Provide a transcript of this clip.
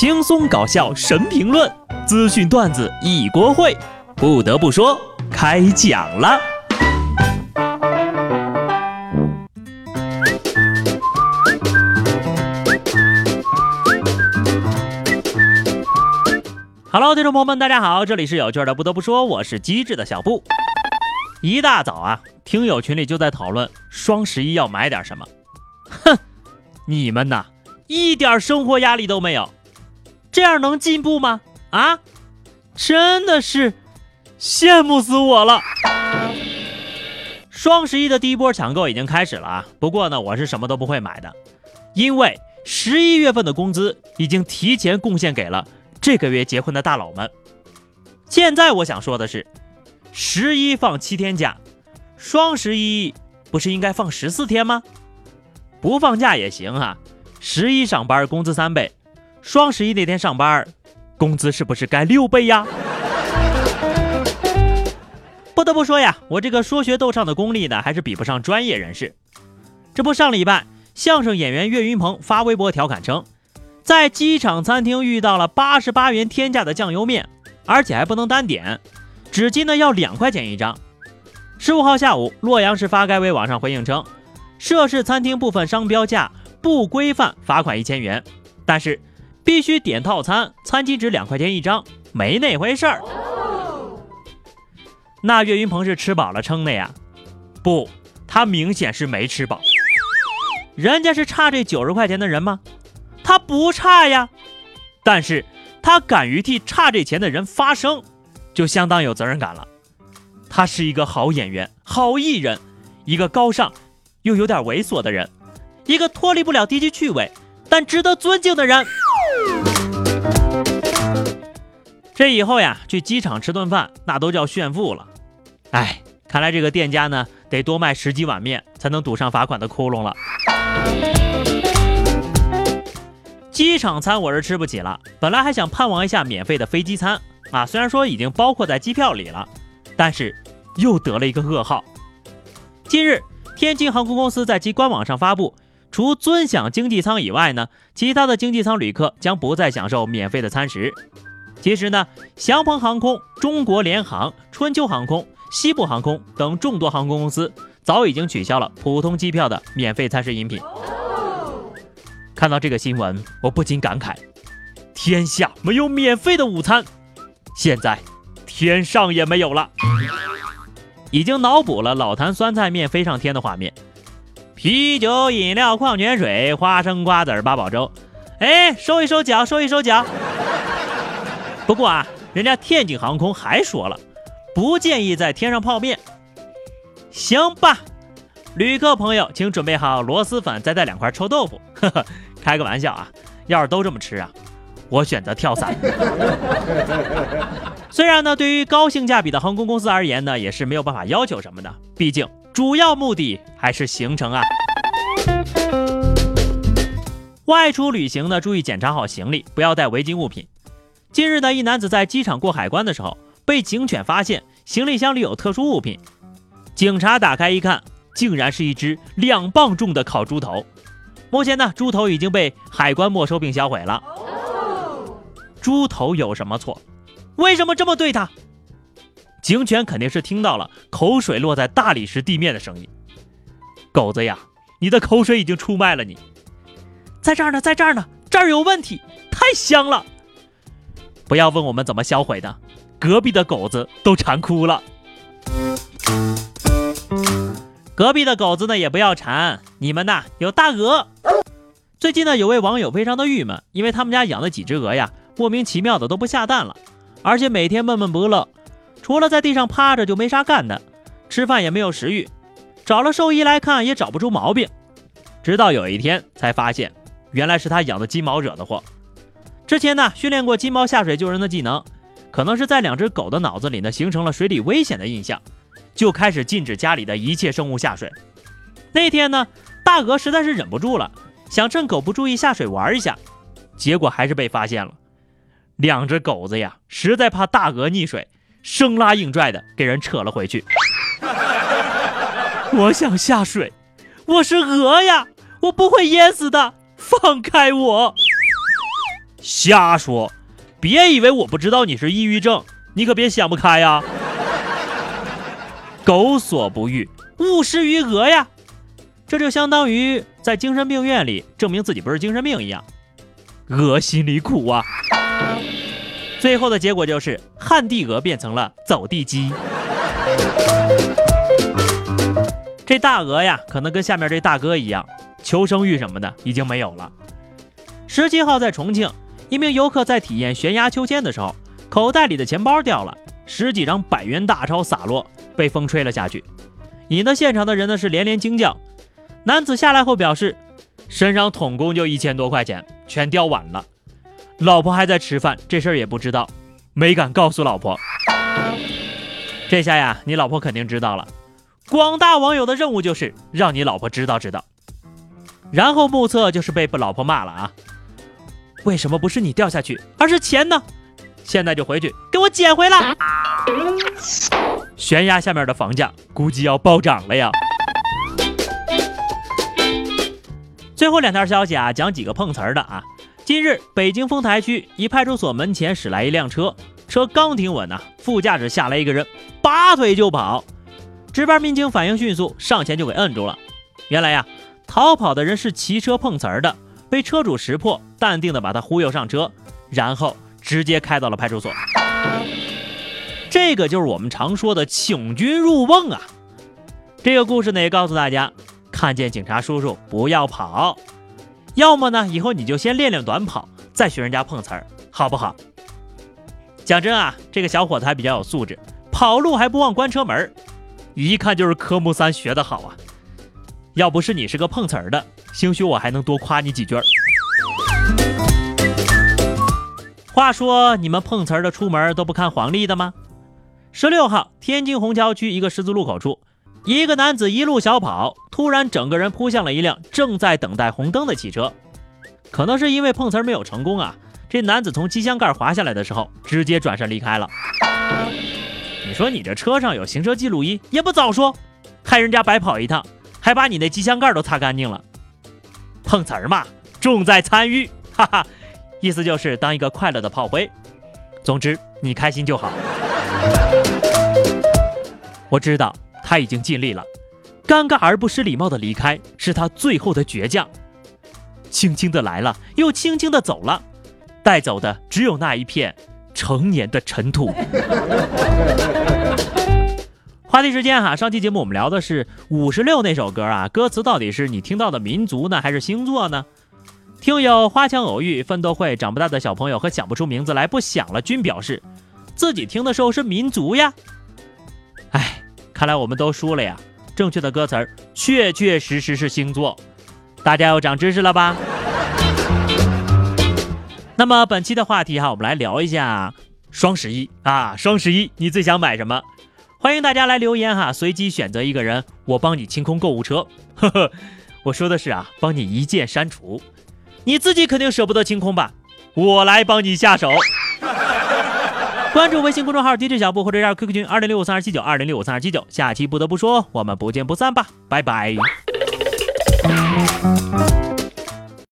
轻松搞笑神评论，资讯段子一锅烩。不得不说，开讲了。Hello，听众朋友们，大家好，这里是有趣的。不得不说，我是机智的小布。一大早啊，听友群里就在讨论双十一要买点什么。哼，你们呐，一点生活压力都没有，这样能进步吗？啊，真的是羡慕死我了。双十一的第一波抢购已经开始了啊，不过呢，我是什么都不会买的，因为十一月份的工资已经提前贡献给了这个月结婚的大佬们。现在我想说的是。十一放七天假，双十一不是应该放十四天吗？不放假也行啊。十一上班工资三倍，双十一那天上班，工资是不是该六倍呀？不得不说呀，我这个说学逗唱的功力呢，还是比不上专业人士。这不，上礼拜相声演员岳云鹏发微博调侃称，在机场餐厅遇到了八十八元天价的酱油面，而且还不能单点。纸巾呢要两块钱一张。十五号下午，洛阳市发改委网上回应称，涉事餐厅部分商标价不规范，罚款一千元。但是必须点套餐，餐巾纸两块钱一张，没那回事儿。那岳云鹏是吃饱了撑的呀？不，他明显是没吃饱。人家是差这九十块钱的人吗？他不差呀，但是他敢于替差这钱的人发声。就相当有责任感了。他是一个好演员、好艺人，一个高尚又有点猥琐的人，一个脱离不了低级趣味但值得尊敬的人。这以后呀，去机场吃顿饭那都叫炫富了。哎，看来这个店家呢，得多卖十几碗面才能堵上罚款的窟窿了。机场餐我是吃不起了，本来还想盼望一下免费的飞机餐。啊，虽然说已经包括在机票里了，但是又得了一个噩耗。近日，天津航空公司在其官网上发布，除尊享经济舱以外呢，其他的经济舱旅客将不再享受免费的餐食。其实呢，祥鹏航空、中国联航、春秋航空、西部航空等众多航空公司早已经取消了普通机票的免费餐食饮品。看到这个新闻，我不禁感慨：天下没有免费的午餐。现在天上也没有了，已经脑补了老坛酸菜面飞上天的画面，啤酒、饮料、矿泉水、花生、瓜子、八宝粥，哎，收一收脚，收一收脚。不过啊，人家天津航空还说了，不建议在天上泡面。行吧，旅客朋友，请准备好螺蛳粉，再带两块臭豆腐。呵呵，开个玩笑啊，要是都这么吃啊。我选择跳伞。虽然呢，对于高性价比的航空公司而言呢，也是没有办法要求什么的，毕竟主要目的还是行程啊。外出旅行呢，注意检查好行李，不要带违禁物品。近日呢，一男子在机场过海关的时候，被警犬发现行李箱里有特殊物品，警察打开一看，竟然是一只两磅重的烤猪头。目前呢，猪头已经被海关没收并销毁了。猪头有什么错？为什么这么对他？警犬肯定是听到了口水落在大理石地面的声音。狗子呀，你的口水已经出卖了你。在这儿呢，在这儿呢，这儿有问题，太香了。不要问我们怎么销毁的，隔壁的狗子都馋哭了。隔壁的狗子呢也不要馋，你们呐有大鹅。最近呢有位网友非常的郁闷，因为他们家养的几只鹅呀。莫名其妙的都不下蛋了，而且每天闷闷不乐，除了在地上趴着就没啥干的，吃饭也没有食欲。找了兽医来看也找不出毛病，直到有一天才发现，原来是他养的金毛惹的祸。之前呢训练过金毛下水救人的技能，可能是在两只狗的脑子里呢形成了水里危险的印象，就开始禁止家里的一切生物下水。那天呢大鹅实在是忍不住了，想趁狗不注意下水玩一下，结果还是被发现了。两只狗子呀，实在怕大鹅溺水，生拉硬拽的给人扯了回去。我想下水，我是鹅呀，我不会淹死的，放开我！瞎说！别以为我不知道你是抑郁症，你可别想不开呀！狗所不欲，勿施于鹅呀！这就相当于在精神病院里证明自己不是精神病一样。鹅心里苦啊！最后的结果就是旱地鹅变成了走地鸡。这大鹅呀，可能跟下面这大哥一样，求生欲什么的已经没有了。十七号在重庆，一名游客在体验悬崖秋千的时候，口袋里的钱包掉了，十几张百元大钞洒落，被风吹了下去，引得现场的人呢是连连惊叫。男子下来后表示，身上统共就一千多块钱，全掉完了。老婆还在吃饭，这事儿也不知道，没敢告诉老婆。这下呀，你老婆肯定知道了。广大网友的任务就是让你老婆知道知道，然后目测就是被老婆骂了啊！为什么不是你掉下去，而是钱呢？现在就回去给我捡回来！悬崖下面的房价估计要暴涨了呀！最后两条消息啊，讲几个碰瓷儿的啊。近日，北京丰台区一派出所门前驶来一辆车，车刚停稳呢，副驾驶下来一个人，拔腿就跑。值班民警反应迅速，上前就给摁住了。原来呀，逃跑的人是骑车碰瓷儿的，被车主识破，淡定的把他忽悠上车，然后直接开到了派出所。这个就是我们常说的请君入瓮啊。这个故事呢，也告诉大家，看见警察叔叔不要跑，要么呢，以后你就先练练短跑，再学人家碰瓷儿，好不好？讲真啊，这个小伙子还比较有素质，跑路还不忘关车门。一看就是科目三学得好啊！要不是你是个碰瓷儿的，兴许我还能多夸你几句。话说你们碰瓷儿的出门都不看黄历的吗？十六号，天津虹桥区一个十字路口处，一个男子一路小跑，突然整个人扑向了一辆正在等待红灯的汽车。可能是因为碰瓷儿没有成功啊，这男子从机箱盖滑下来的时候，直接转身离开了。你说你这车上有行车记录仪，也不早说，害人家白跑一趟，还把你那机箱盖都擦干净了。碰瓷儿嘛，重在参与，哈哈，意思就是当一个快乐的炮灰。总之你开心就好。我知道他已经尽力了，尴尬而不失礼貌的离开是他最后的倔强。轻轻的来了，又轻轻的走了，带走的只有那一片。成年的尘土。话题时间哈，上期节目我们聊的是五十六那首歌啊，歌词到底是你听到的民族呢，还是星座呢？听友花腔偶遇奋斗会长不大的小朋友和想不出名字来不想了，均表示自己听的时候是民族呀。哎，看来我们都输了呀。正确的歌词儿确确实实是星座，大家又长知识了吧？那么本期的话题哈，我们来聊一下双十一啊！双十一你最想买什么？欢迎大家来留言哈，随机选择一个人，我帮你清空购物车。呵呵，我说的是啊，帮你一键删除，你自己肯定舍不得清空吧？我来帮你下手。关注微信公众号 DJ 小布或者加 QQ 群二零六五三二七九二零六五三二七九，下期不得不说，我们不见不散吧，拜拜。